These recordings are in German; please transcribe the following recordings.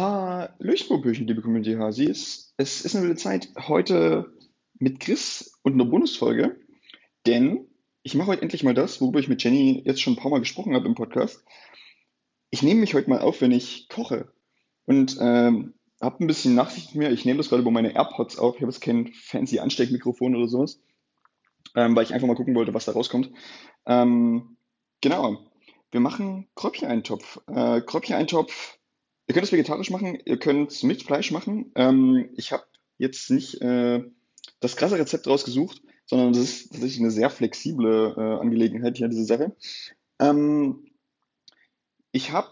Hallöchen, Popöchen, liebe Community Hasis. Es ist eine wilde Zeit heute mit Chris und einer Bonusfolge, denn ich mache heute endlich mal das, worüber ich mit Jenny jetzt schon ein paar Mal gesprochen habe im Podcast. Ich nehme mich heute mal auf, wenn ich koche und ähm, habe ein bisschen Nachsicht mit mir. Ich nehme das gerade über meine AirPods auf. Ich habe jetzt kein fancy Ansteckmikrofon oder sowas, ähm, weil ich einfach mal gucken wollte, was da rauskommt. Ähm, genau. Wir machen Kräubchen-Eintopf. Äh, Kräubchen-Eintopf Ihr könnt es vegetarisch machen, ihr könnt es mit Fleisch machen. Ähm, ich habe jetzt nicht äh, das krasse Rezept rausgesucht, sondern das ist tatsächlich eine sehr flexible äh, Angelegenheit hier, diese Sache. Ähm, ich habe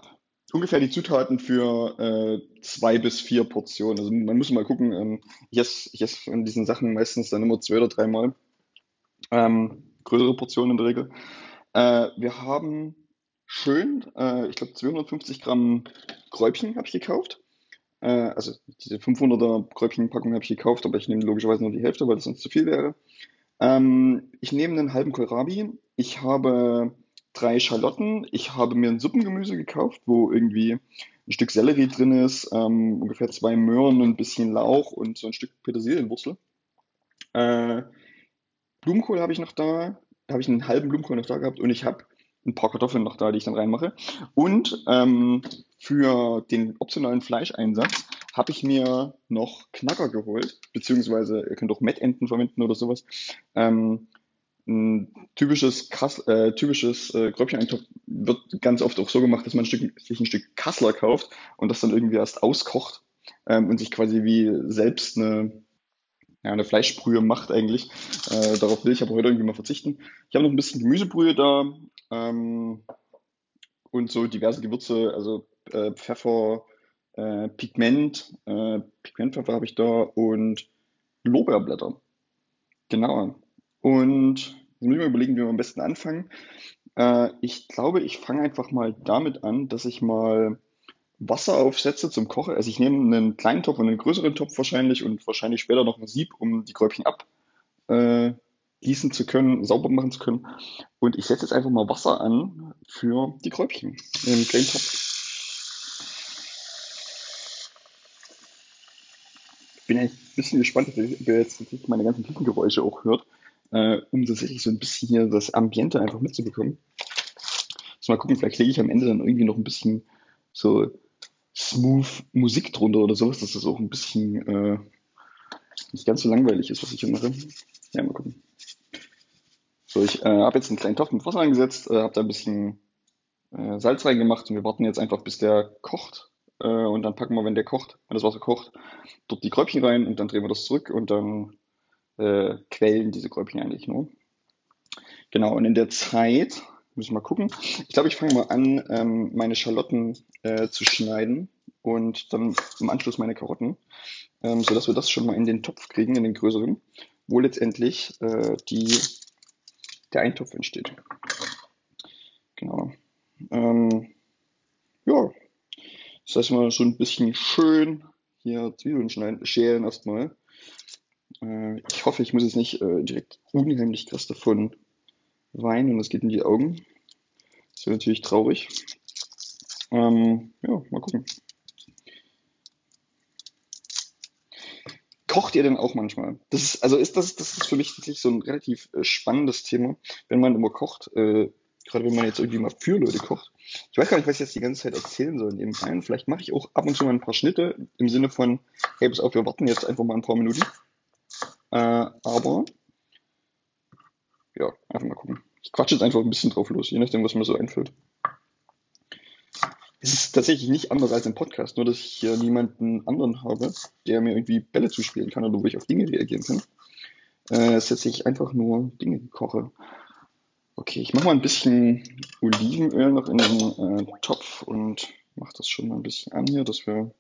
ungefähr die Zutaten für äh, zwei bis vier Portionen. Also man muss mal gucken, ähm, ich esse ich ess von diesen Sachen meistens dann immer zwei oder dreimal. Ähm, größere Portionen in der Regel. Äh, wir haben schön, äh, ich glaube 250 Gramm Gräubchen habe ich gekauft. Äh, also diese 500er Gräubchenpackung habe ich gekauft, aber ich nehme logischerweise nur die Hälfte, weil das sonst zu viel wäre. Ähm, ich nehme einen halben Kohlrabi. Ich habe drei Schalotten. Ich habe mir ein Suppengemüse gekauft, wo irgendwie ein Stück Sellerie drin ist, ähm, ungefähr zwei Möhren, ein bisschen Lauch und so ein Stück Petersilienwurzel. Äh, Blumenkohl habe ich noch da. Da habe ich einen halben Blumenkohl noch da gehabt und ich habe ein paar Kartoffeln noch da, die ich dann reinmache. Und ähm, für den optionalen Fleischeinsatz habe ich mir noch Knacker geholt, beziehungsweise ihr könnt auch Mettenten verwenden oder sowas. Ähm, ein typisches, Kass, äh, typisches äh, Gröbcheneintopf wird ganz oft auch so gemacht, dass man ein Stück, sich ein Stück Kassler kauft und das dann irgendwie erst auskocht ähm, und sich quasi wie selbst eine, ja, eine Fleischbrühe macht eigentlich. Äh, darauf will ich aber heute irgendwie mal verzichten. Ich habe noch ein bisschen Gemüsebrühe da, ähm, und so diverse Gewürze, also äh, Pfeffer, äh, Pigment, äh, Pigmentpfeffer habe ich da und Lorbeerblätter. Genau. Und jetzt muss ich mal überlegen, wie wir am besten anfangen. Äh, ich glaube, ich fange einfach mal damit an, dass ich mal Wasser aufsetze zum Kochen. Also ich nehme einen kleinen Topf und einen größeren Topf wahrscheinlich und wahrscheinlich später noch ein Sieb, um die Gräubchen ab äh, zu können, sauber machen zu können. Und ich setze jetzt einfach mal Wasser an für die Kräubchen im kleinen Topf. Ich bin ein bisschen gespannt, ob ihr jetzt meine ganzen Küchengeräusche auch hört, äh, um tatsächlich so ein bisschen hier das Ambiente einfach mitzubekommen. Also mal gucken, vielleicht lege ich am Ende dann irgendwie noch ein bisschen so smooth Musik drunter oder sowas, dass das auch ein bisschen äh, nicht ganz so langweilig ist, was ich hier mache. Ja, mal gucken. So, ich äh, habe jetzt einen kleinen Topf mit Wasser eingesetzt, äh, habe da ein bisschen äh, Salz reingemacht und wir warten jetzt einfach, bis der kocht. Äh, und dann packen wir, wenn der kocht, wenn das Wasser kocht, dort die Kräubchen rein und dann drehen wir das zurück und dann äh, quellen diese Kräubchen eigentlich nur. Genau, und in der Zeit müssen wir mal gucken. Ich glaube, ich fange mal an, ähm, meine Schalotten äh, zu schneiden und dann im Anschluss meine Karotten, ähm, sodass wir das schon mal in den Topf kriegen, in den größeren, wo letztendlich äh, die der Eintopf entsteht. Genau. Ähm, ja, das heißt mal so ein bisschen schön hier Zwiebeln schneiden, schälen erstmal. Äh, ich hoffe, ich muss jetzt nicht äh, direkt unheimlich krass davon weinen und es geht in die Augen. Das wäre natürlich traurig. Ähm, ja, mal gucken. kocht ihr denn auch manchmal? Das ist, also ist das, das ist für mich tatsächlich so ein relativ äh, spannendes Thema, wenn man immer kocht, äh, gerade wenn man jetzt irgendwie mal für Leute kocht. Ich weiß gar nicht, was ich jetzt die ganze Zeit erzählen soll nebenbei. Vielleicht mache ich auch ab und zu mal ein paar Schnitte im Sinne von, hey, pass auf, wir warten jetzt einfach mal ein paar Minuten. Äh, aber ja, einfach mal gucken. Ich quatsche jetzt einfach ein bisschen drauf los, je nachdem, was mir so einfällt. Es ist tatsächlich nicht anders als im Podcast, nur dass ich hier niemanden anderen habe, der mir irgendwie Bälle zuspielen kann oder wo ich auf Dinge reagieren kann. Äh, setze ich einfach nur Dinge koche. Okay, ich mache mal ein bisschen Olivenöl noch in den äh, Topf und mache das schon mal ein bisschen an hier, dass wir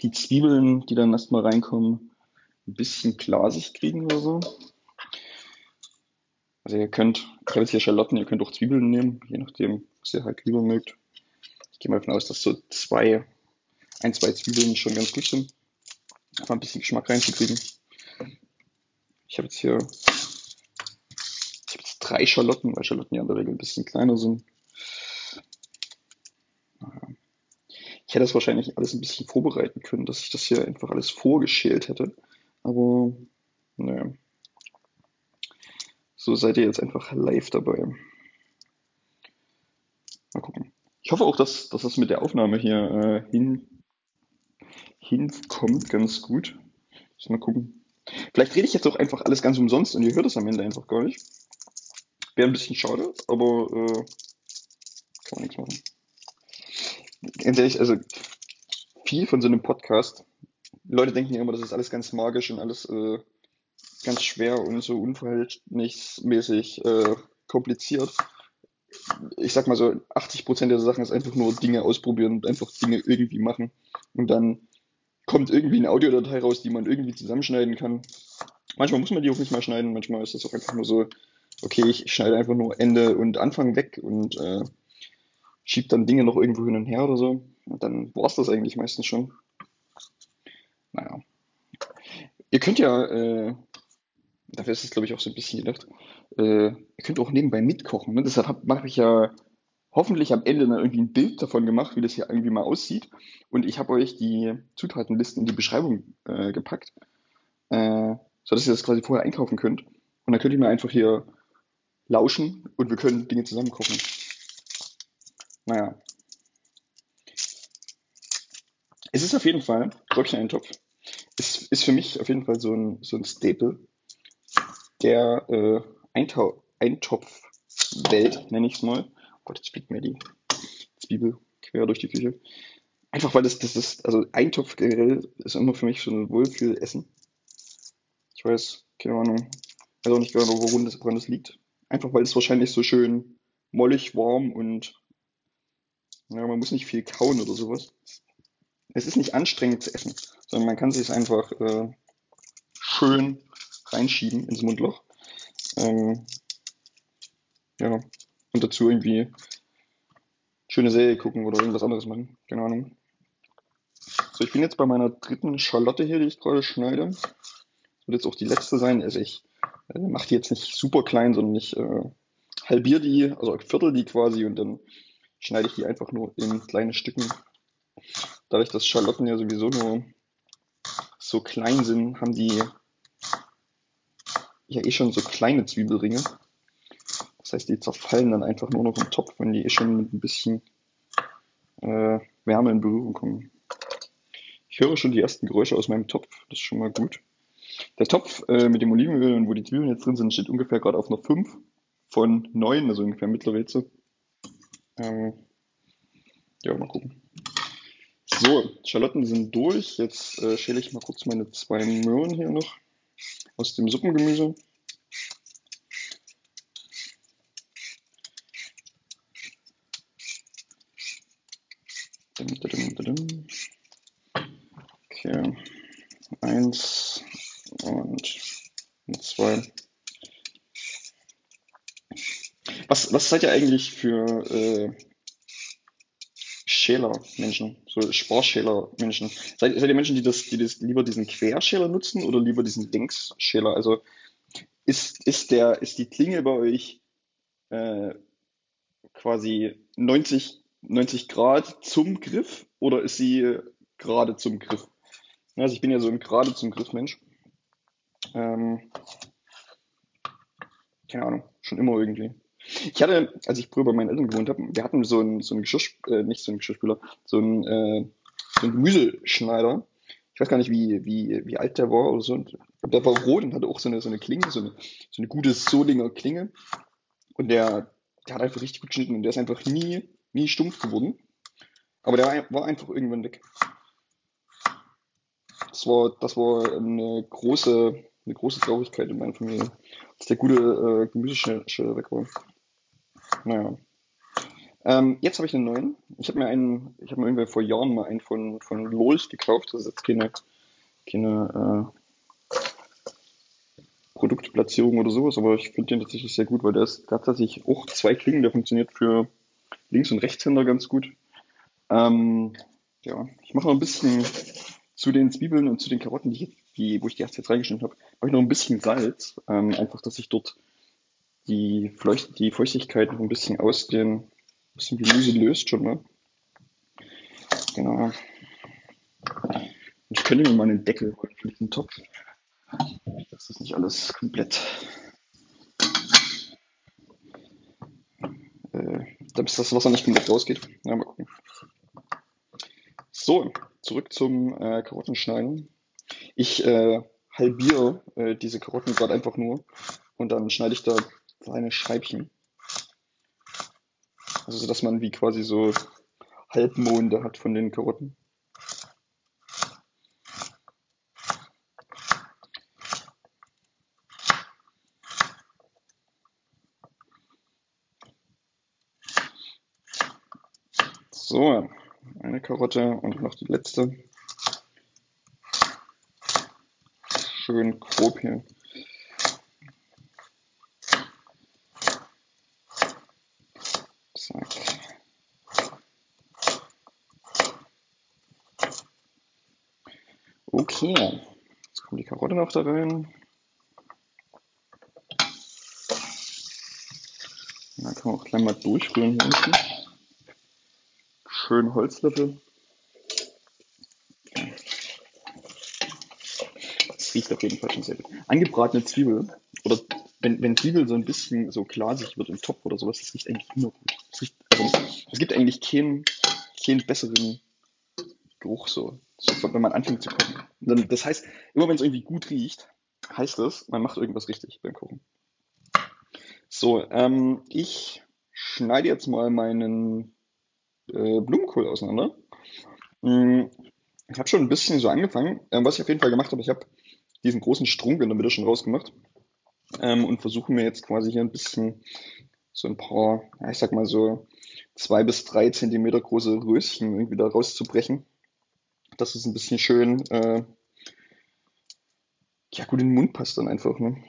die Zwiebeln, die dann erstmal reinkommen, ein bisschen glasig kriegen oder so. Also ihr könnt, ich habe jetzt hier Schalotten, ihr könnt auch Zwiebeln nehmen, je nachdem, was ihr halt lieber mögt gehe mal davon aus, dass so zwei, ein, zwei Zwiebeln schon ganz gut sind. Einfach ein bisschen Geschmack reinzukriegen. Ich habe jetzt hier ich hab jetzt drei Schalotten, weil Schalotten ja in der Regel ein bisschen kleiner sind. Ich Ich hätte das wahrscheinlich alles ein bisschen vorbereiten können, dass ich das hier einfach alles vorgeschält hätte. Aber naja. So seid ihr jetzt einfach live dabei. Mal gucken. Ich hoffe auch, dass, dass das mit der Aufnahme hier äh, hin, hinkommt ganz gut. Mal gucken. Vielleicht rede ich jetzt auch einfach alles ganz umsonst und ihr hört es am Ende einfach gar nicht. Wäre ein bisschen schade, aber äh, kann man nichts machen. Ganz ehrlich, also viel von so einem Podcast, Leute denken ja immer, das ist alles ganz magisch und alles äh, ganz schwer und so unverhältnismäßig äh, kompliziert. Ich sag mal so, 80% der Sachen ist einfach nur Dinge ausprobieren und einfach Dinge irgendwie machen. Und dann kommt irgendwie eine Audiodatei raus, die man irgendwie zusammenschneiden kann. Manchmal muss man die auch nicht mal schneiden, manchmal ist das auch einfach nur so, okay, ich schneide einfach nur Ende und Anfang weg und äh, schiebe dann Dinge noch irgendwo hin und her oder so. Und dann war es das eigentlich meistens schon. Naja. Ihr könnt ja, äh, dafür ist es glaube ich auch so ein bisschen gedacht, äh, ihr könnt auch nebenbei mitkochen. Ne? Deshalb mache ich ja hoffentlich am Ende dann irgendwie ein Bild davon gemacht, wie das hier irgendwie mal aussieht. Und ich habe euch die Zutatenlisten in die Beschreibung äh, gepackt, äh, sodass ihr das quasi vorher einkaufen könnt. Und dann könnt ihr mir einfach hier lauschen und wir können Dinge zusammen kochen. Naja. Es ist auf jeden Fall, Röckchen-Eintopf, ist, ist für mich auf jeden Fall so ein, so ein Staple der äh, Eintopfwelt, nenne ich es mal. Oh Gott, jetzt fliegt mir die Zwiebel quer durch die Küche. Einfach weil das, das ist, also Eintopf ist immer für mich so ein Wohlfühlessen. Ich weiß, keine Ahnung, weiß auch nicht genau, woran das, woran das liegt. Einfach weil es wahrscheinlich so schön mollig, warm und ja, man muss nicht viel kauen oder sowas. Es ist nicht anstrengend zu essen, sondern man kann sich einfach äh, schön reinschieben ins Mundloch. Ähm, ja, und dazu irgendwie schöne Serie gucken oder irgendwas anderes machen. Keine Ahnung. So, ich bin jetzt bei meiner dritten Schalotte hier, die ich gerade schneide. Das wird jetzt auch die letzte sein. Also ich äh, mache die jetzt nicht super klein, sondern ich äh, halbiere die, also viertel die quasi und dann schneide ich die einfach nur in kleine Stücken. Dadurch, dass Schalotten ja sowieso nur so klein sind, haben die ja eh schon so kleine Zwiebelringe. Das heißt, die zerfallen dann einfach nur noch im Topf, wenn die eh schon mit ein bisschen äh, Wärme in Berührung kommen. Ich höre schon die ersten Geräusche aus meinem Topf, das ist schon mal gut. Der Topf äh, mit dem Olivenöl und wo die Zwiebeln jetzt drin sind, steht ungefähr gerade auf einer 5 von 9, also ungefähr mittlere Hitze. Ähm, ja, mal gucken. So, Schalotten sind durch. Jetzt äh, schäle ich mal kurz meine zwei Möhren hier noch aus dem Suppengemüse. Okay, eins und zwei. Was, was seid ihr eigentlich für äh, Schäler-Menschen, so Sparschäler-Menschen? Seid, seid ihr Menschen, die das, die das lieber diesen Querschäler nutzen oder lieber diesen Längsschäler? Also ist, ist der, ist die Klinge bei euch äh, quasi 90, 90 Grad zum Griff oder ist sie gerade zum Griff? Also ich bin ja so ein gerade zum Griff Mensch. Ähm, keine Ahnung, schon immer irgendwie. Ich hatte, als ich früher bei meinen Eltern gewohnt habe, wir hatten so einen, so einen Geschirr, äh, nicht so einen Geschirrspüler, so einen, äh, so einen Gemüseschneider. Ich weiß gar nicht, wie, wie, wie alt der war oder so. Und der war rot und hatte auch so eine, so eine Klinge, so eine, so eine gute Solinger Klinge. Und der, der hat einfach richtig gut geschnitten und der ist einfach nie, nie stumpf geworden. Aber der war, war einfach irgendwann weg. Das war, das war eine große, eine große Traurigkeit in meiner Familie, dass der gute äh, Gemüseschneider weg war. Naja. Ähm, jetzt habe ich einen neuen. Ich habe mir einen, ich habe mir irgendwie vor Jahren mal einen von, von Lols gekauft. Das ist jetzt keine, keine äh, Produktplatzierung oder sowas, aber ich finde den tatsächlich sehr gut, weil der ist tatsächlich auch zwei Klingen, der funktioniert für Links- und Rechtshänder ganz gut. Ähm, ja, ich mache noch ein bisschen zu den Zwiebeln und zu den Karotten, die, die wo ich die erst jetzt reingeschnitten habe, habe ich noch ein bisschen Salz. Ähm, einfach, dass ich dort die, Feucht, die Feuchtigkeit noch ein bisschen aus dem, aus dem Gemüse löst schon mal. Genau. Ich könnte mir mal einen Deckel holen für diesen Topf. Das ist nicht alles komplett. Äh, damit das Wasser nicht komplett rausgeht. Ja, mal gucken. So, zurück zum äh, Karottenschneiden. Ich äh, halbiere äh, diese Karotten gerade einfach nur und dann schneide ich da kleine Scheibchen. Also so, dass man wie quasi so Halbmonde hat von den Karotten. So, eine Karotte und noch die letzte. Schön grob hier. Zack. Okay, jetzt Karotte noch da rein. Dann kann man auch gleich mal durchrühren hier unten schönen Holzlöffel. Das riecht auf jeden Fall schon sehr gut. Angebratene Zwiebel oder wenn, wenn Zwiebel so ein bisschen so glasig wird im Topf oder sowas, das riecht eigentlich immer gut. Also, es gibt eigentlich keinen, keinen besseren Geruch so, so, wenn man anfängt zu kochen. Dann, das heißt, immer wenn es irgendwie gut riecht, heißt es, man macht irgendwas richtig beim Kochen. So, ähm, ich schneide jetzt mal meinen äh, Blumenkohl auseinander. Mm, ich habe schon ein bisschen so angefangen. Ähm, was ich auf jeden Fall gemacht habe, ich habe diesen großen Strunk in der Mitte schon rausgemacht ähm, und versuche mir jetzt quasi hier ein bisschen so ein paar, ja, ich sag mal so zwei bis drei Zentimeter große Röschen irgendwie da rauszubrechen. Das ist ein bisschen schön, äh, ja gut in den Mund passt dann einfach. Ne?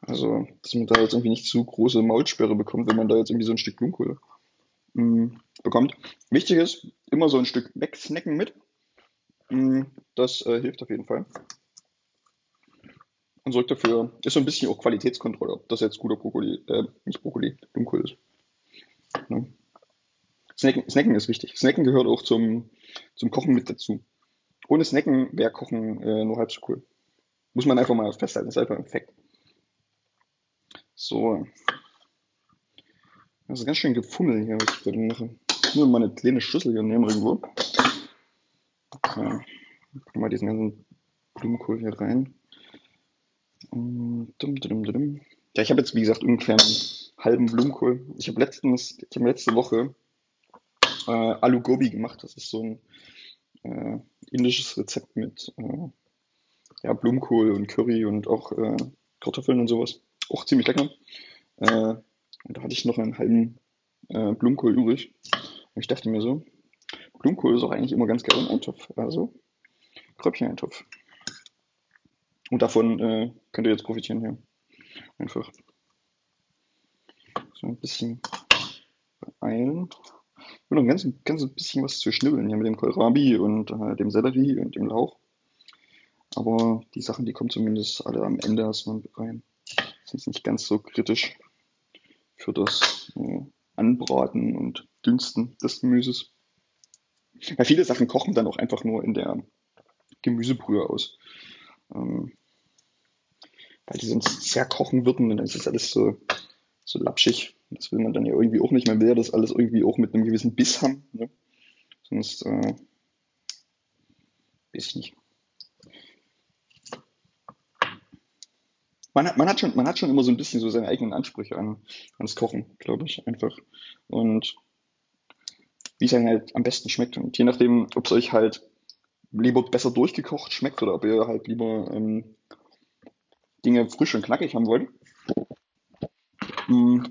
Also, dass man da jetzt irgendwie nicht zu große Maulsperre bekommt, wenn man da jetzt irgendwie so ein Stück Blumenkohl mh, mm, bekommt. Wichtig ist, immer so ein Stück wegsnacken mit. Mh, mm, das äh, hilft auf jeden Fall. Und sorgt dafür, ist so ein bisschen auch Qualitätskontrolle, ob das jetzt guter Brokkoli, äh, nicht Brokkoli, Dunkel ist. Ja. Snacken, Snacken ist wichtig. Snacken gehört auch zum, zum Kochen mit dazu. Ohne Snacken wäre Kochen äh, nur halb so cool. Muss man einfach mal festhalten, das ist einfach ein Fact. So, das ist ganz schön gefummelt hier, was ich gerade mache. Nur mal eine kleine Schüssel hier nehmen irgendwo. Okay. Packen wir diesen ganzen Blumenkohl hier rein. Ja, ich habe jetzt, wie gesagt, ungefähr einen halben Blumenkohl. Ich habe letztens, ich habe letzte Woche äh, Alu Gobi gemacht. Das ist so ein äh, indisches Rezept mit äh, ja, Blumenkohl und Curry und auch äh, Kartoffeln und sowas. Auch ziemlich lecker. Äh, und da hatte ich noch einen halben äh, Blumenkohl übrig. Und ich dachte mir so, Blumenkohl ist auch eigentlich immer ganz geil im Eintopf. Also Kröpfchen-Eintopf. Und davon äh, könnt ihr jetzt profitieren hier. Einfach. So ein bisschen beeilen. Noch ein ganz, ganz bisschen was zu schnibbeln hier mit dem Kohlrabi und äh, dem Sellerie und dem Lauch. Aber die Sachen, die kommen zumindest alle am Ende erstmal rein. Sind nicht ganz so kritisch für das äh, Anbraten und Dünsten des Gemüses. Ja, viele Sachen kochen dann auch einfach nur in der Gemüsebrühe aus. Ähm, weil die sonst sehr kochen würden und dann ist das alles so, so lapschig. Das will man dann ja irgendwie auch nicht. Man will ja das alles irgendwie auch mit einem gewissen Biss haben. Ne? Sonst äh, weiß ich nicht. man hat, man hat schon, man hat schon immer so ein bisschen so seine eigenen Ansprüche an, ans Kochen, glaube ich, einfach. Und wie es einem halt am besten schmeckt. Und je nachdem, ob es euch halt lieber besser durchgekocht schmeckt oder ob ihr halt lieber ähm, Dinge frisch und knackig haben wollt. Mm.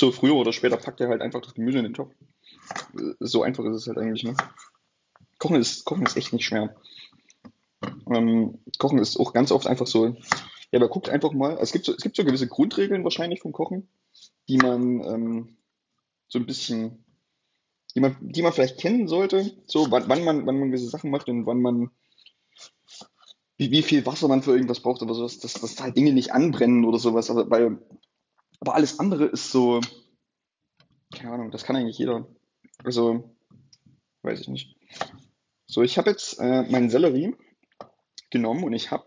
So früher oder später packt ihr halt einfach das Gemüse in den Topf. So einfach ist es halt eigentlich, ne? Kochen ist, Kochen ist echt nicht schwer. Ähm, Kochen ist auch ganz oft einfach so, ja, aber guckt einfach mal, es gibt so, es gibt so gewisse Grundregeln wahrscheinlich vom Kochen, die man ähm, so ein bisschen, die man, die man vielleicht kennen sollte, so wann, wann man, wann man gewisse Sachen macht und wann man, wie, wie viel Wasser man für irgendwas braucht oder sowas, dass, dass halt Dinge nicht anbrennen oder sowas, aber, weil, aber alles andere ist so, keine Ahnung, das kann eigentlich jeder. Also, weiß ich nicht. So, ich habe jetzt äh, meinen Sellerie genommen und ich habe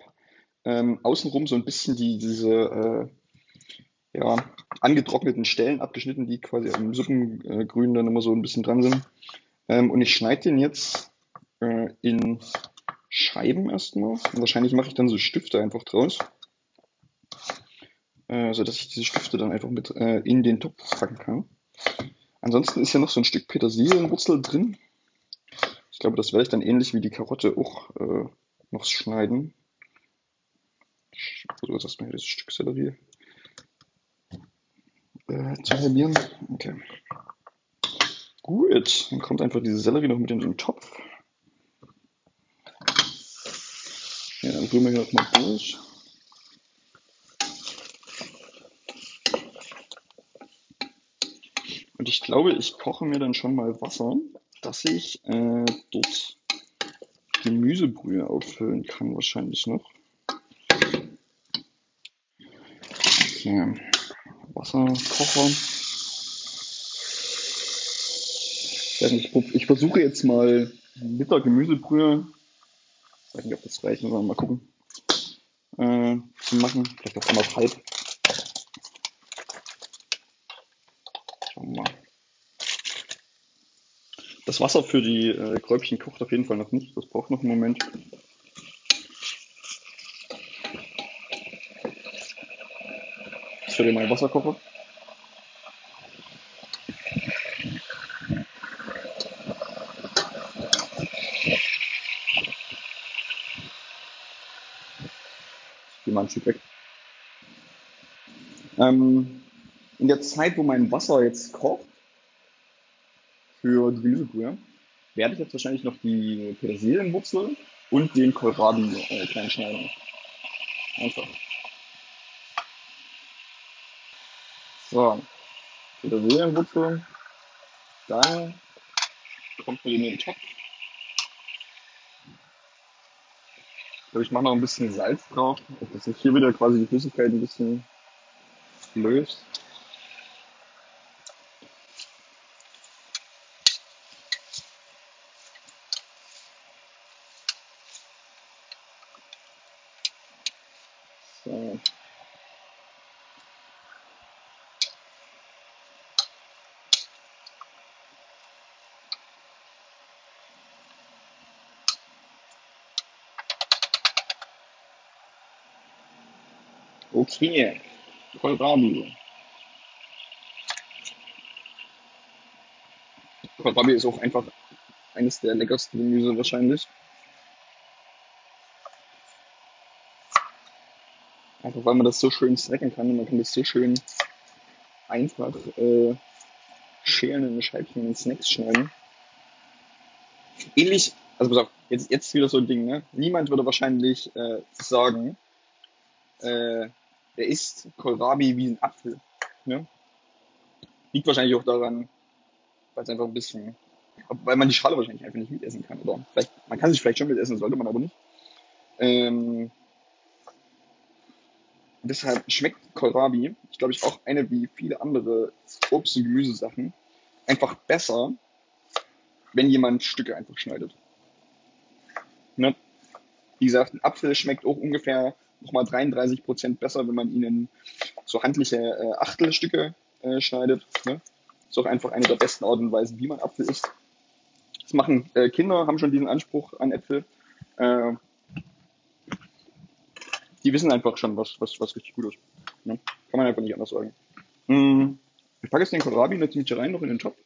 ähm, außenrum so ein bisschen die, diese äh, ja, angetrockneten Stellen abgeschnitten, die quasi am Suppengrün dann immer so ein bisschen dran sind. Ähm, und ich schneide den jetzt äh, in Scheiben erstmal. Und wahrscheinlich mache ich dann so Stifte einfach draus. Äh, sodass ich diese Stifte dann einfach mit äh, in den Topf packen kann. Ansonsten ist ja noch so ein Stück Petersilienwurzel drin. Ich glaube, das werde ich dann ähnlich wie die Karotte auch äh, noch schneiden. Versuche jetzt erstmal hier das Stück Sellerie äh, zu halbieren. Okay. Gut, dann kommt einfach diese Sellerie noch mit in den Topf. Ja, dann rühren wir hier nochmal durch. Und ich glaube, ich koche mir dann schon mal Wasser, dass ich äh, dort Gemüsebrühe auffüllen kann, wahrscheinlich noch. Okay. Wasserkocher. Ich, ich versuche jetzt mal mit der Gemüsebrühe, ich weiß nicht, ob das reicht, mal gucken, äh, zu machen. Vielleicht auch mal halb. Schauen wir mal. Das Wasser für die äh, Kräubchen kocht auf jeden Fall noch nicht. Das braucht noch einen Moment. Ich stelle meinen Wasserkocher. Ich gehe weg. Ähm, in der Zeit, wo mein Wasser jetzt kocht, für die Gemüsebrühe, werde ich jetzt wahrscheinlich noch die Petersilienwurzel und den Kohlrabi äh, klein schneiden. Einfach. So, Petersilienwurzel. Dann kommt man in den Topf. Ich mache noch ein bisschen Salz drauf, dass sich hier wieder quasi die Flüssigkeit ein bisschen löst. So. Okay, Kohlrabi. Kohlrabi ist auch einfach eines der leckersten Gemüse wahrscheinlich. Einfach weil man das so schön snacken kann und man kann das so schön einfach äh, schälen in Scheibchen in Snacks schneiden. Ähnlich, also pass auf, jetzt, jetzt wieder so ein Ding, ne? Niemand würde wahrscheinlich äh, sagen, äh, der isst Kohlrabi wie ein Apfel. Ne? Liegt wahrscheinlich auch daran, weil es einfach ein bisschen, weil man die Schale wahrscheinlich einfach nicht mitessen kann. Oder vielleicht, man kann sich vielleicht schon mitessen, sollte man aber nicht. Ähm, deshalb schmeckt Kohlrabi, ich glaube ich auch eine wie viele andere Obst- und Gemüsesachen, einfach besser, wenn jemand Stücke einfach schneidet. Ne? Wie gesagt, ein Apfel schmeckt auch ungefähr nochmal 33 Prozent besser, wenn man ihn in so handliche äh, Achtelstücke äh, schneidet. Ne? Ist auch einfach eine der besten Arten und Weisen, wie man Apfel isst. Das machen äh, Kinder, haben schon diesen Anspruch an Äpfel. Äh, die wissen einfach schon, was, was, was richtig gut ist. Ne? Kann man einfach nicht anders sagen. Mm, ich packe jetzt den Kohlrabi natürlich rein noch in den Topf.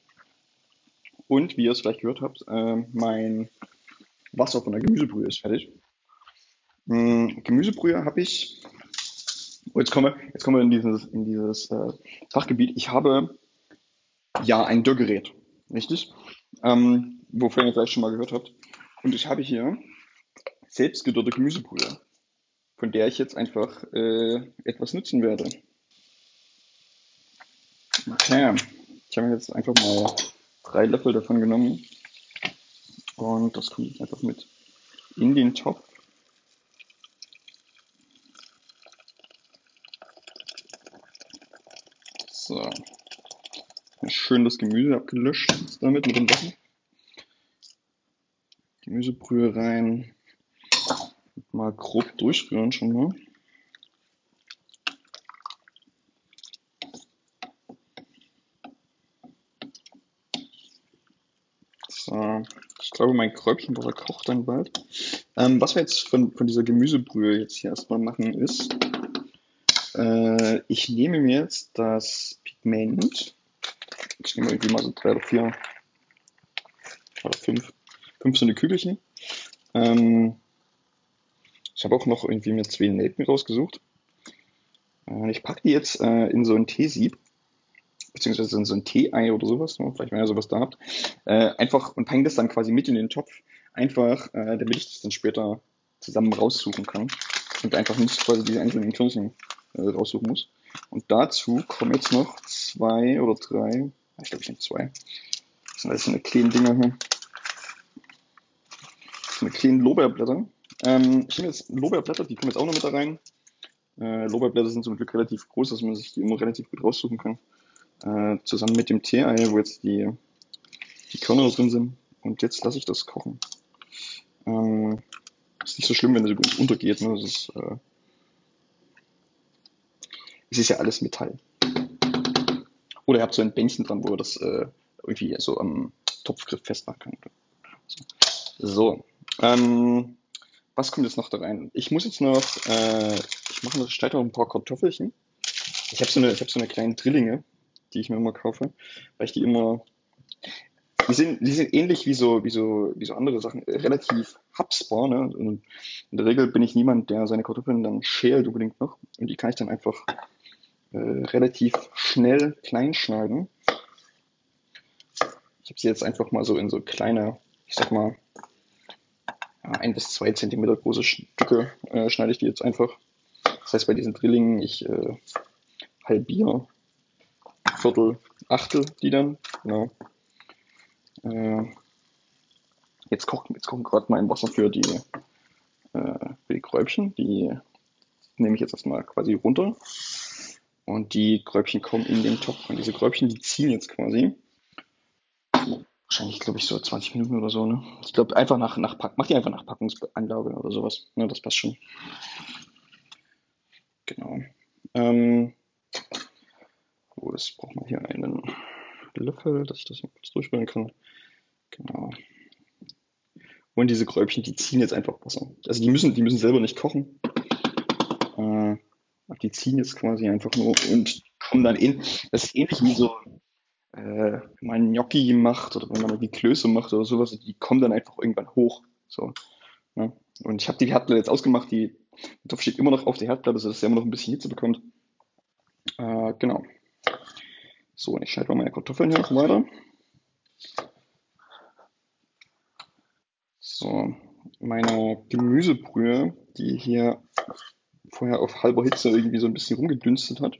Und wie ihr es vielleicht gehört habt, äh, mein Wasser von der Gemüsebrühe ist fertig. Mm, Gemüsebrühe habe ich. Oh, jetzt kommen wir, jetzt kommen wir in dieses, in dieses äh, Fachgebiet. Ich habe ja ein Dörrgerät, richtig? Ähm, wovon ihr vielleicht schon mal gehört habt. Und ich habe hier selbstgedörrte Gemüsebrühe, von der ich jetzt einfach äh, etwas nutzen werde. Okay, ich habe jetzt einfach mal drei Löffel davon genommen und das kommt jetzt einfach mit in den Topf. So, schön das Gemüse abgelöscht damit mit dem Wasser. Gemüsebrühe rein. Mal grob durchrühren schon mal. So, ich glaube, mein Kräubchenwasser kocht dann bald. Ähm, was wir jetzt von, von dieser Gemüsebrühe jetzt hier erstmal machen ist, äh, ich nehme mir jetzt das Pigment. Ich nehme irgendwie mal so drei oder vier oder fünf, fünf so eine Kügelchen. Ähm, ich habe auch noch irgendwie mir zwei Nelken rausgesucht. Äh, ich packe die jetzt äh, in so ein Teesieb, beziehungsweise in so ein Tee-Ei oder sowas, ne, vielleicht wenn ihr sowas da habt. Äh, einfach und hänge das dann quasi mit in den Topf, einfach, äh, damit ich das dann später zusammen raussuchen kann und einfach nicht quasi diese einzelnen Körnchen äh, raussuchen muss. Und dazu kommen jetzt noch zwei oder drei, ich glaube ich nehme zwei. Das sind alles so eine kleinen Dinger hier. So eine kleinen Lorbeerblätter. Ähm, ich nehme jetzt Lorbeerblätter, die kommen jetzt auch noch mit da rein. Äh, Lorbeerblätter sind zum Glück relativ groß, dass man sich die immer relativ gut raussuchen kann. Äh, zusammen mit dem Tee-Ei, wo jetzt die, die Körner drin sind. Und jetzt lasse ich das kochen. Ähm, ist nicht so schlimm, wenn das untergeht. Ne? Das ist, äh, es ist ja alles Metall. Oder ihr habt so ein Bändchen dran, wo ihr das äh, irgendwie so am Topfgriff festmachen kann. So, so. Ähm, was kommt jetzt noch da rein? Ich muss jetzt noch, äh, ich mache noch steigt noch ein paar Kartoffelchen. Ich habe so eine, so eine kleine Drillinge, die ich mir immer kaufe, weil ich die immer, die sind, die sind ähnlich wie so, wie so, wie so andere Sachen, relativ hapsbar. Ne? Und in der Regel bin ich niemand, der seine Kartoffeln dann schält unbedingt noch. Und die kann ich dann einfach äh, relativ schnell klein schneiden. Ich habe sie jetzt einfach mal so in so kleine, ich sag mal, ein bis zwei Zentimeter große Stücke äh, schneide ich die jetzt einfach. Das heißt, bei diesen Drillingen, ich äh, halbiere Viertel, Achtel die dann. Genau. Äh, jetzt kocht jetzt kommt gerade mein Wasser für die, äh, für die Kräubchen. Die nehme ich jetzt erstmal quasi runter. Und die Kräubchen kommen in den Topf. Und diese Kräubchen, die ziehen jetzt quasi wahrscheinlich, glaube ich, so 20 Minuten oder so. Ne? Ich glaube, einfach nach, nach Pack, mach die einfach nach Packungsanlage oder sowas. Ne, das passt schon. Genau. Ähm, oh, das braucht man hier einen Löffel, dass ich das hier kurz durchrühren kann. Genau. Und diese Kräubchen, die ziehen jetzt einfach Wasser. Also die müssen, die müssen selber nicht kochen. Äh, die ziehen jetzt quasi einfach nur und kommen dann in. Das ist ähnlich wie so äh, wenn man Gnocchi macht oder wenn man irgendwie Klöße macht oder sowas, die kommen dann einfach irgendwann hoch. So, ne? Und ich habe die Herdplatte jetzt ausgemacht, die Topf steht immer noch auf der Herdplatte, sodass er immer noch ein bisschen Hitze bekommt. Äh, genau. So, und ich schneide mal meine Kartoffeln hier weiter. So, meine Gemüsebrühe, die hier vorher auf halber Hitze irgendwie so ein bisschen rumgedünstet hat,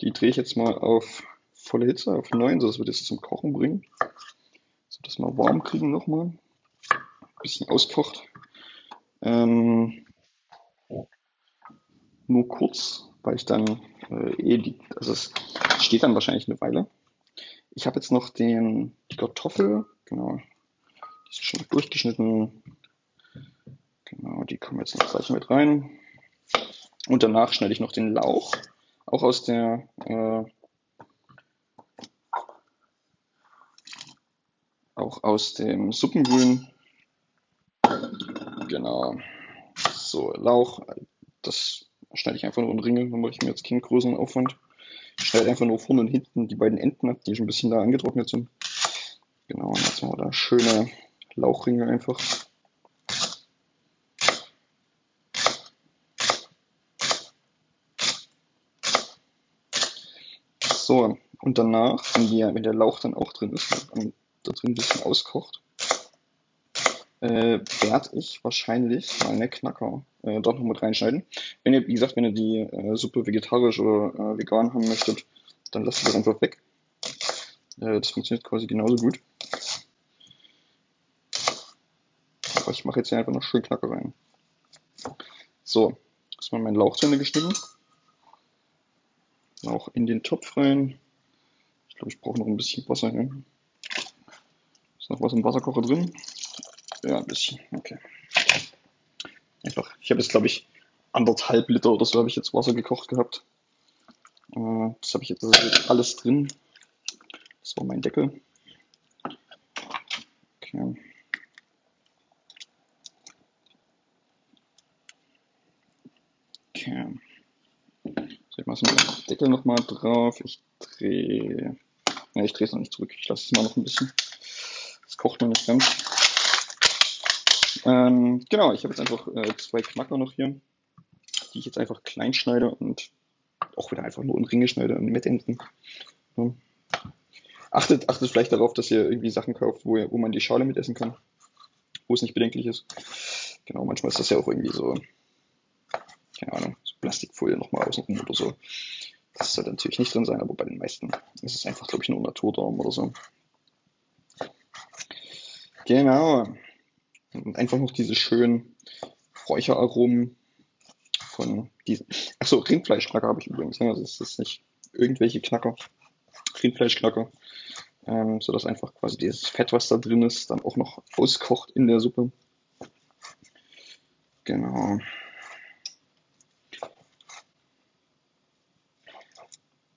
die drehe ich jetzt mal auf volle Hitze auf 9, sodass wir das zum Kochen bringen. So, das mal warm kriegen nochmal. Ein bisschen auskocht. Ähm, nur kurz, weil ich dann äh, eh die, also es steht dann wahrscheinlich eine Weile. Ich habe jetzt noch den, die Kartoffel, genau, die ist schon durchgeschnitten. Genau, die kommen jetzt noch gleich mit rein. Und danach schneide ich noch den Lauch, auch aus der äh, auch aus dem Suppengrün. Genau. So, Lauch, das schneide ich einfach nur in Ringe, dann mache ich mir jetzt keinen größeren Aufwand. Ich schneide einfach nur vorne und hinten die beiden Enden ab, die schon ein bisschen da angetrocknet sind. Genau, und jetzt machen wir da schöne Lauchringe einfach. So, und danach, wenn, die, wenn der Lauch dann auch drin ist, dann da drin ein bisschen auskocht, äh, werde ich wahrscheinlich meine Knacker äh, dort noch mit reinschneiden. Wenn ihr, wie gesagt, wenn ihr die äh, Suppe vegetarisch oder äh, vegan haben möchtet, dann lasst das einfach weg. Äh, das funktioniert quasi genauso gut. Aber ich mache jetzt hier einfach noch schön Knacker rein. So, erstmal mein Lauch zu Ende geschnitten. Lauch in den Topf rein. Ich glaube, ich brauche noch ein bisschen Wasser hier. Ist noch was im Wasserkocher drin? Ja, ein bisschen. Okay. Einfach. Ich habe jetzt, glaube ich, anderthalb Liter oder so habe ich jetzt Wasser gekocht gehabt. Äh, das habe ich jetzt, alles drin. Das war mein Deckel. Okay. Okay. Ich mache den Deckel nochmal drauf. Ich drehe. Ne, ich drehe es noch nicht zurück. Ich lasse es mal noch ein bisschen. Es kocht noch nicht ganz. Ähm, genau, ich habe jetzt einfach äh, zwei Knacker noch hier, die ich jetzt einfach klein schneide und auch wieder einfach nur in Ringe schneide und mitenden. Ja. Achtet, achtet vielleicht darauf, dass ihr irgendwie Sachen kauft, wo, ihr, wo man die Schale mitessen kann, wo es nicht bedenklich ist. Genau, manchmal ist das ja auch irgendwie so, keine Ahnung, Plastikfolie nochmal außenrum oder so. Das sollte natürlich nicht drin sein, aber bei den meisten ist es einfach, glaube ich, nur Naturdarm oder so. Genau. Und einfach noch diese schönen Räucheraromen von diesen. Achso, Rindfleischknacker habe ich übrigens. Ne? Also es ist nicht irgendwelche Knacker. Rindfleischknacker. Ähm, sodass einfach quasi dieses Fett, was da drin ist, dann auch noch auskocht in der Suppe. Genau.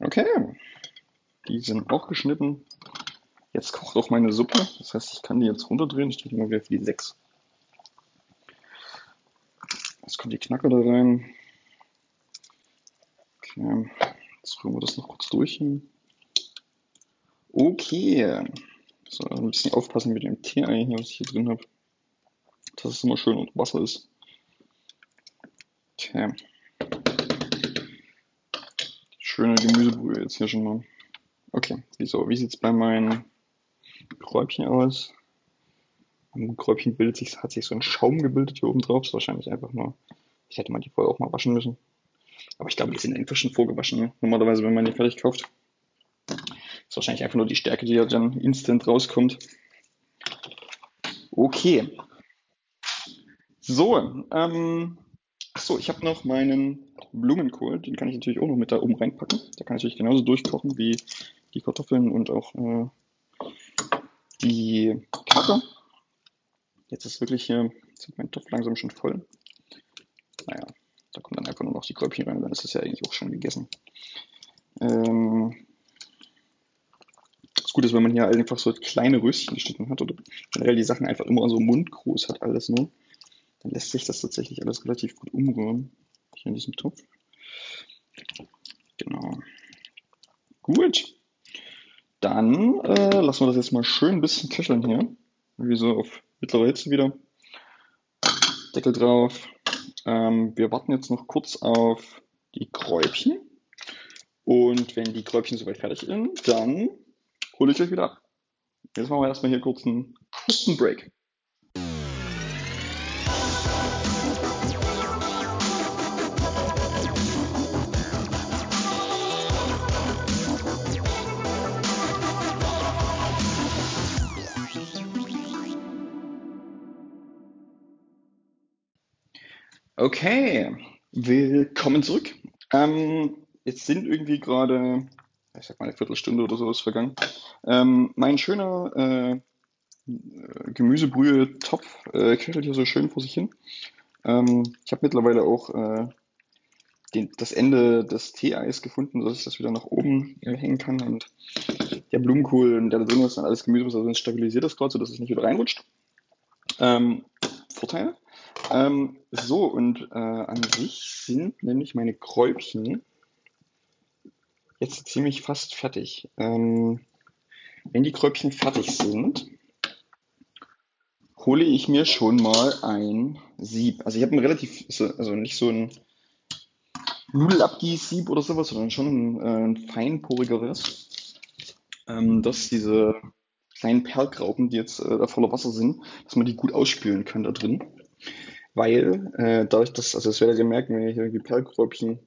Okay. Die sind auch geschnitten. Jetzt kocht auch meine Suppe. Das heißt, ich kann die jetzt runterdrehen. Ich drücke mal wieder für die 6. Jetzt kommt die Knacker da rein. Okay. Jetzt rühren wir das noch kurz durch. Okay. So, ein bisschen aufpassen mit dem hier, was ich hier drin habe. Dass es immer schön unter Wasser ist. Okay. Schöne Gemüsebrühe jetzt hier schon mal. Okay, wieso? Wie sieht es bei meinen Gräubchen aus? Am Gräubchen bildet sich, hat sich so ein Schaum gebildet hier oben drauf. Ist wahrscheinlich einfach nur. Ich hätte mal die vorher auch mal waschen müssen. Aber ich glaube, die sind eigentlich schon vorgewaschen. Ne? Normalerweise, wenn man die fertig kauft. Ist wahrscheinlich einfach nur die Stärke, die ja dann instant rauskommt. Okay. So, ähm, achso, ich habe noch meinen Blumenkohl. Den kann ich natürlich auch noch mit da oben reinpacken. Der kann natürlich genauso durchkochen wie die Kartoffeln und auch äh, die Kacke. Jetzt ist wirklich hier, wird mein Topf langsam schon voll. Naja, da kommen dann einfach nur noch die Gräubchen rein, dann ist es ja eigentlich auch schon gegessen. Ähm, das Gute ist, wenn man hier einfach so kleine Röschen geschnitten hat oder generell die Sachen einfach immer so mundgroß hat, alles nur, dann lässt sich das tatsächlich alles relativ gut umrühren. Hier in diesem Topf. Genau. Gut. Dann äh, lassen wir das jetzt mal schön ein bisschen köcheln hier. Wie so auf mittlere Hitze wieder. Deckel drauf. Ähm, wir warten jetzt noch kurz auf die Kräubchen. Und wenn die Kräubchen soweit fertig sind, dann hole ich euch wieder ab. Jetzt machen wir erstmal hier kurz einen kurzen Break. Okay, willkommen zurück. Ähm, jetzt sind irgendwie gerade, ich sag mal eine Viertelstunde oder sowas vergangen. Ähm, mein schöner äh, Gemüsebrühe-Topf äh, köchelt hier so schön vor sich hin. Ähm, ich habe mittlerweile auch äh, den, das Ende des Teeeis gefunden, sodass ich das wieder nach oben äh, hängen kann. Und der Blumenkohl, der da drin ist, und alles Gemüse, was da ist, stabilisiert das gerade, sodass es nicht wieder reinrutscht. Ähm, Vorteile. Ähm, so, und äh, an sich sind nämlich meine Kräubchen jetzt ziemlich fast fertig. Ähm, wenn die Kräubchen fertig sind, hole ich mir schon mal ein Sieb. Also ich habe ein relativ, also nicht so ein Nudelabgießsieb oder sowas, sondern schon ein, äh, ein feinporigeres, ähm, dass diese kleinen Perlgraupen, die jetzt äh, voller Wasser sind, dass man die gut ausspülen kann da drin weil äh, dadurch, dass, also das werdet ihr merken, wenn ihr hier irgendwie Perlkräubchen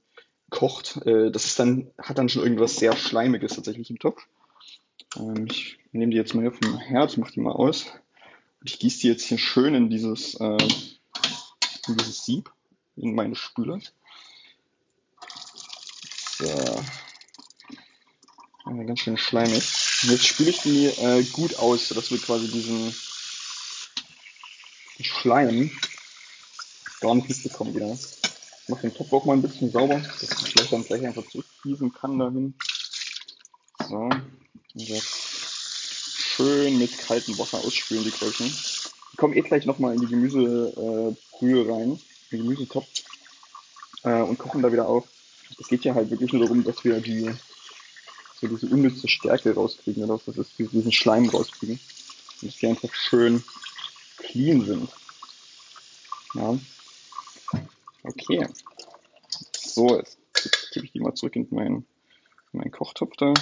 kocht, äh, das ist dann, hat dann schon irgendwas sehr Schleimiges tatsächlich im Topf. Ähm, ich nehme die jetzt mal hier vom Herd, mache die mal aus. Und ich gieße die jetzt hier schön in dieses, äh, in dieses Sieb, in meine Spüle. So. Äh, ganz schön schleimig. Und jetzt spüle ich die äh, gut aus, sodass wir quasi diesen Schleim gar nicht mitbekommen wieder. Ich mache den Topf auch mal ein bisschen sauber, dass ich vielleicht dann gleich einfach zurückgießen kann dahin. So, und jetzt schön mit kaltem Wasser ausspülen die Kräutchen. Die kommen eh gleich nochmal in die Gemüsebrühe äh, rein, in den Gemüsetopf äh, und kochen da wieder auf. Es geht ja halt wirklich nur darum, dass wir die so diese unnütze Stärke rauskriegen, oder dass wir diesen Schleim rauskriegen. Dass die einfach schön clean sind. Ja. Okay. So, jetzt gebe ich die mal zurück in meinen, in meinen Kochtopf da.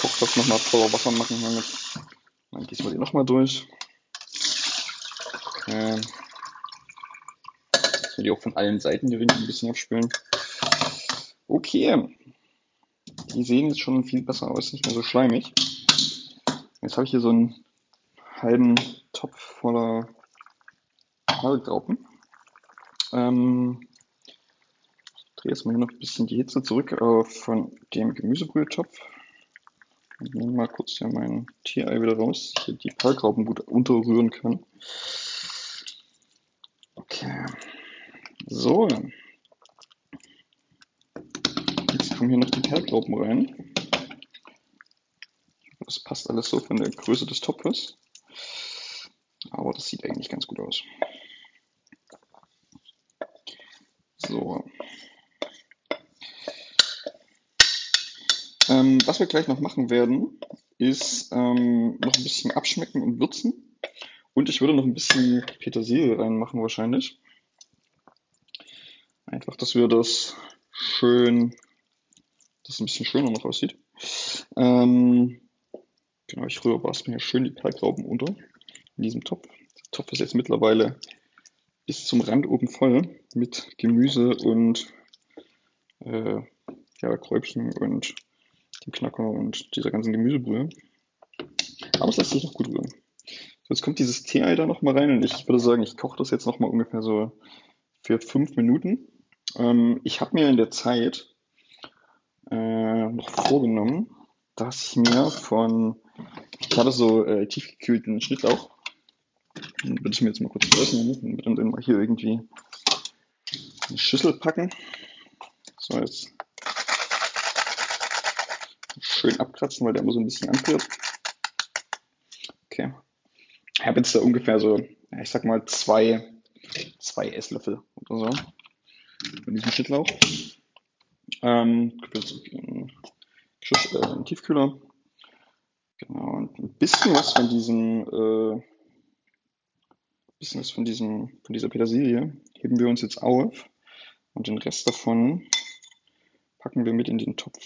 Kochtopf nochmal voller Wasser machen damit. Dann gießen wir die nochmal durch. Okay. Dass wir die auch von allen Seiten die Rinde ein bisschen abspülen. Okay. Die sehen jetzt schon viel besser aus, nicht mehr so schleimig. Jetzt habe ich hier so einen halben Topf voller Hagelgraupen. Ähm, ich drehe jetzt mal hier noch ein bisschen die Hitze zurück äh, von dem Gemüsebrühetopf. Und nehme mal kurz hier mein Tierei wieder raus, dass ich die Perlgraupen gut unterrühren kann. Okay. So. Jetzt kommen hier noch die Perlgraupen rein. Das passt alles so von der Größe des Topfes. Aber das sieht eigentlich ganz gut aus. So. Ähm, was wir gleich noch machen werden, ist ähm, noch ein bisschen abschmecken und würzen. Und ich würde noch ein bisschen Petersilie reinmachen wahrscheinlich. Einfach, dass wir das schön, dass es ein bisschen schöner noch aussieht. Ähm, Genau, ich rühre erstmal hier schön die Perlgrauben unter in diesem Topf. Der Topf ist jetzt mittlerweile bis zum Rand oben voll mit Gemüse und äh, ja, Kräubchen und dem Knacker und dieser ganzen Gemüsebrühe. Aber es lässt sich noch gut rühren. So, jetzt kommt dieses Tee-Ei da nochmal rein und ich würde sagen, ich koche das jetzt nochmal ungefähr so für fünf Minuten. Ähm, ich habe mir in der Zeit äh, noch vorgenommen, dass ich mir von, ich habe so äh, tiefgekühlten Schnittlauch, den würde ich mir jetzt mal kurz öffnen und dann mal hier irgendwie eine Schüssel packen. So, jetzt schön abkratzen, weil der immer so ein bisschen anfriert. Okay. Ich habe jetzt da ungefähr so, ich sag mal, zwei, zwei Esslöffel oder so von diesem Schnittlauch. Ähm, Schuss, äh, einen Tiefkühler. Genau, und ein bisschen was von diesem, äh, bisschen was von diesem, von dieser Petersilie heben wir uns jetzt auf und den Rest davon packen wir mit in den Topf,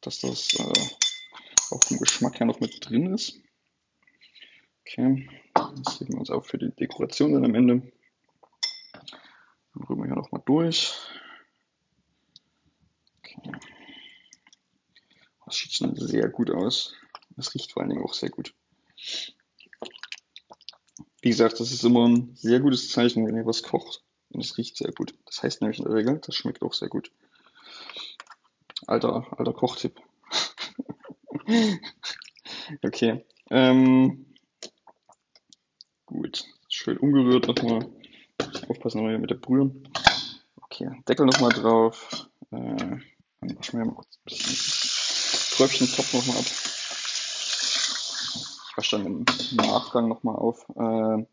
dass das äh, auch vom Geschmack her noch mit drin ist. Okay, das heben wir uns auf für die Dekoration dann am Ende. Dann rühren wir hier nochmal durch. Okay. Das sieht schon sehr gut aus. Das riecht vor allen Dingen auch sehr gut. Wie gesagt, das ist immer ein sehr gutes Zeichen, wenn ihr was kocht und es riecht sehr gut. Das heißt nämlich in der Regel, das schmeckt auch sehr gut. Alter, alter Kochtipp. okay. Ähm, gut. Schön umgerührt nochmal. Aufpassen wir mit der Brühe. Okay, Deckel nochmal drauf. Äh, dann waschen wir mal kurz ein bisschen Tröpfchen Topf nochmal ab. Ich wasche dann im Nachgang nochmal auf. Äh,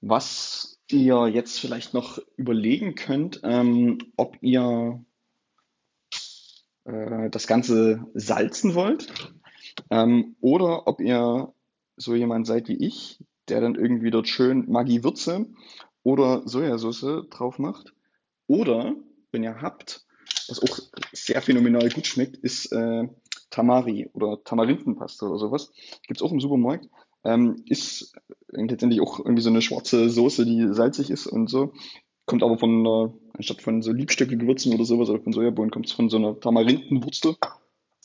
was ihr jetzt vielleicht noch überlegen könnt, ähm, ob ihr äh, das Ganze salzen wollt ähm, oder ob ihr so jemand seid wie ich, der dann irgendwie dort schön Maggi-Würze oder Sojasauce drauf macht. Oder, wenn ihr habt, was auch sehr phänomenal gut schmeckt, ist äh, Tamari oder Tamarindenpaste oder sowas. Gibt es auch im Supermarkt. Ähm, ist letztendlich auch irgendwie so eine schwarze Soße, die salzig ist und so. Kommt aber von einer, anstatt von so Liebstöcke-Gewürzen oder sowas oder von Sojabohnen, kommt es von so einer Tamarindenwurzel,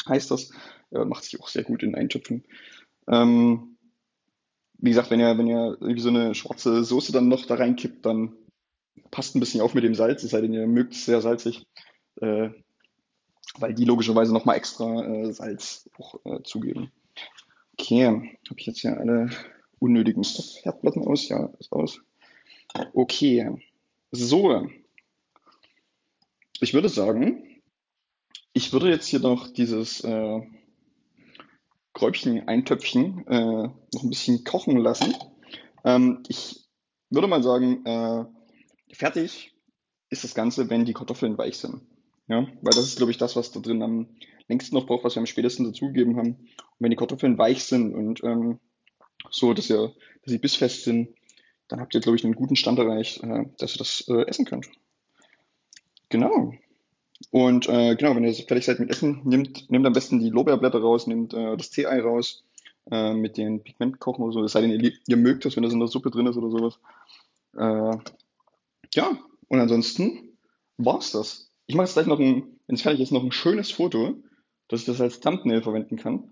heißt das. Ja, macht sich auch sehr gut in Eintöpfen. Ähm, Wie gesagt, wenn ihr, wenn ihr irgendwie so eine schwarze Soße dann noch da reinkippt, dann passt ein bisschen auf mit dem Salz, es sei denn, ihr mögt es sehr salzig, äh, weil die logischerweise nochmal extra äh, Salz auch äh, zugeben. Okay, habe ich jetzt hier alle unnötigen Herdplatten aus? Ja, ist aus. Okay, so, ich würde sagen, ich würde jetzt hier noch dieses äh, Gräubchen, Eintöpfchen äh, noch ein bisschen kochen lassen. Ähm, ich würde mal sagen, äh, fertig ist das Ganze, wenn die Kartoffeln weich sind. Ja, weil das ist, glaube ich, das, was da drin am längsten noch braucht, was wir am spätesten dazugegeben haben. Und wenn die Kartoffeln weich sind und ähm, so, dass, ihr, dass sie bissfest sind, dann habt ihr, glaube ich, einen guten Stand erreicht, äh, dass ihr das äh, essen könnt. Genau. Und äh, genau, wenn ihr fertig seid mit Essen, nehmt, nehmt am besten die Lorbeerblätter raus, nehmt äh, das Tee-Ei raus, äh, mit den Pigmentkochen oder so. Es sei denn, ihr, ihr mögt das, wenn das in der Suppe drin ist oder sowas. Äh, ja, und ansonsten war's das. Ich mache jetzt gleich noch ein, wenn es fertig ist, noch ein schönes Foto, dass ich das als Thumbnail verwenden kann.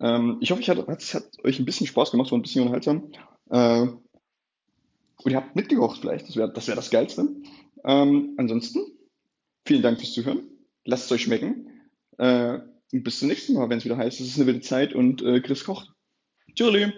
Ähm, ich hoffe, ich hat, es hat euch ein bisschen Spaß gemacht, so ein bisschen unterhaltsam. Äh, und ihr habt mitgekocht vielleicht, das wäre das, wär das Geilste. Ähm, ansonsten, vielen Dank fürs Zuhören. Lasst es euch schmecken. Äh, und bis zum nächsten Mal, wenn es wieder heißt, es ist eine wilde Zeit und äh, Chris kocht. Tschüss.